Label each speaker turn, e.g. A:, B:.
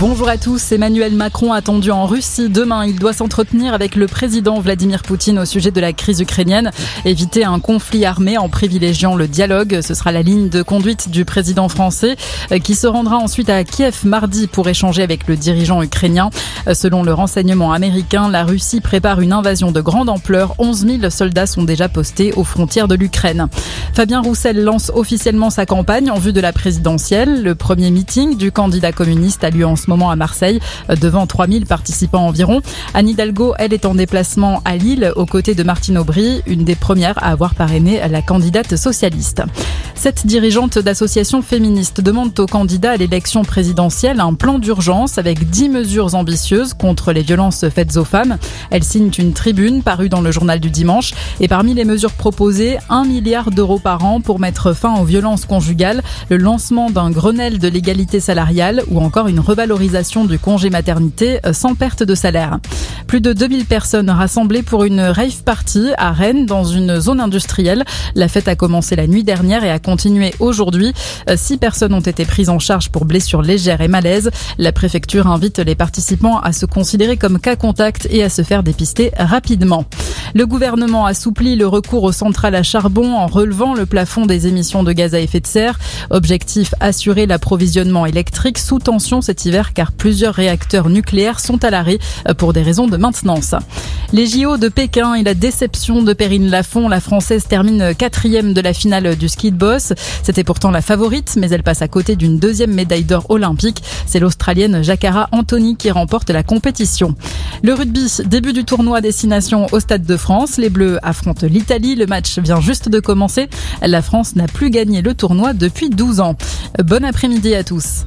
A: Bonjour à tous. Emmanuel Macron attendu en Russie demain. Il doit s'entretenir avec le président Vladimir Poutine au sujet de la crise ukrainienne. Éviter un conflit armé en privilégiant le dialogue. Ce sera la ligne de conduite du président français qui se rendra ensuite à Kiev mardi pour échanger avec le dirigeant ukrainien. Selon le renseignement américain, la Russie prépare une invasion de grande ampleur. 11 000 soldats sont déjà postés aux frontières de l'Ukraine. Fabien Roussel lance officiellement sa campagne en vue de la présidentielle. Le premier meeting du candidat communiste a lieu en ce moment à Marseille, devant 3000 participants environ. Anne Hidalgo, elle, est en déplacement à Lille, aux côtés de Martine Aubry, une des premières à avoir parrainé la candidate socialiste. Cette dirigeante d'associations féministes demande aux candidats à l'élection présidentielle un plan d'urgence avec 10 mesures ambitieuses contre les violences faites aux femmes. Elle signe une tribune parue dans le journal du dimanche et parmi les mesures proposées, 1 milliard d'euros par an pour mettre fin aux violences conjugales, le lancement d'un Grenelle de l'égalité salariale ou encore une revalorisation du congé maternité sans perte de salaire. Plus de 2000 personnes rassemblées pour une rave party à Rennes dans une zone industrielle. La fête a commencé la nuit dernière et a continué aujourd'hui. Euh, six personnes ont été prises en charge pour blessures légères et malaises. La préfecture invite les participants à se considérer comme cas contact et à se faire dépister rapidement. Le gouvernement assouplit le recours aux centrales à charbon en relevant le plafond des émissions de gaz à effet de serre. Objectif assurer l'approvisionnement électrique sous tension cet hiver car plusieurs réacteurs nucléaires sont à l'arrêt pour des raisons de maintenance. Les JO de Pékin et la déception de Perrine Lafont, la française termine quatrième de la finale du ski de boss. C'était pourtant la favorite, mais elle passe à côté d'une deuxième médaille d'or olympique. C'est l'Australienne Jacara Anthony qui remporte la compétition. Le rugby, début du tournoi destination au Stade de France. Les Bleus affrontent l'Italie. Le match vient juste de commencer. La France n'a plus gagné le tournoi depuis 12 ans. Bon après-midi à tous.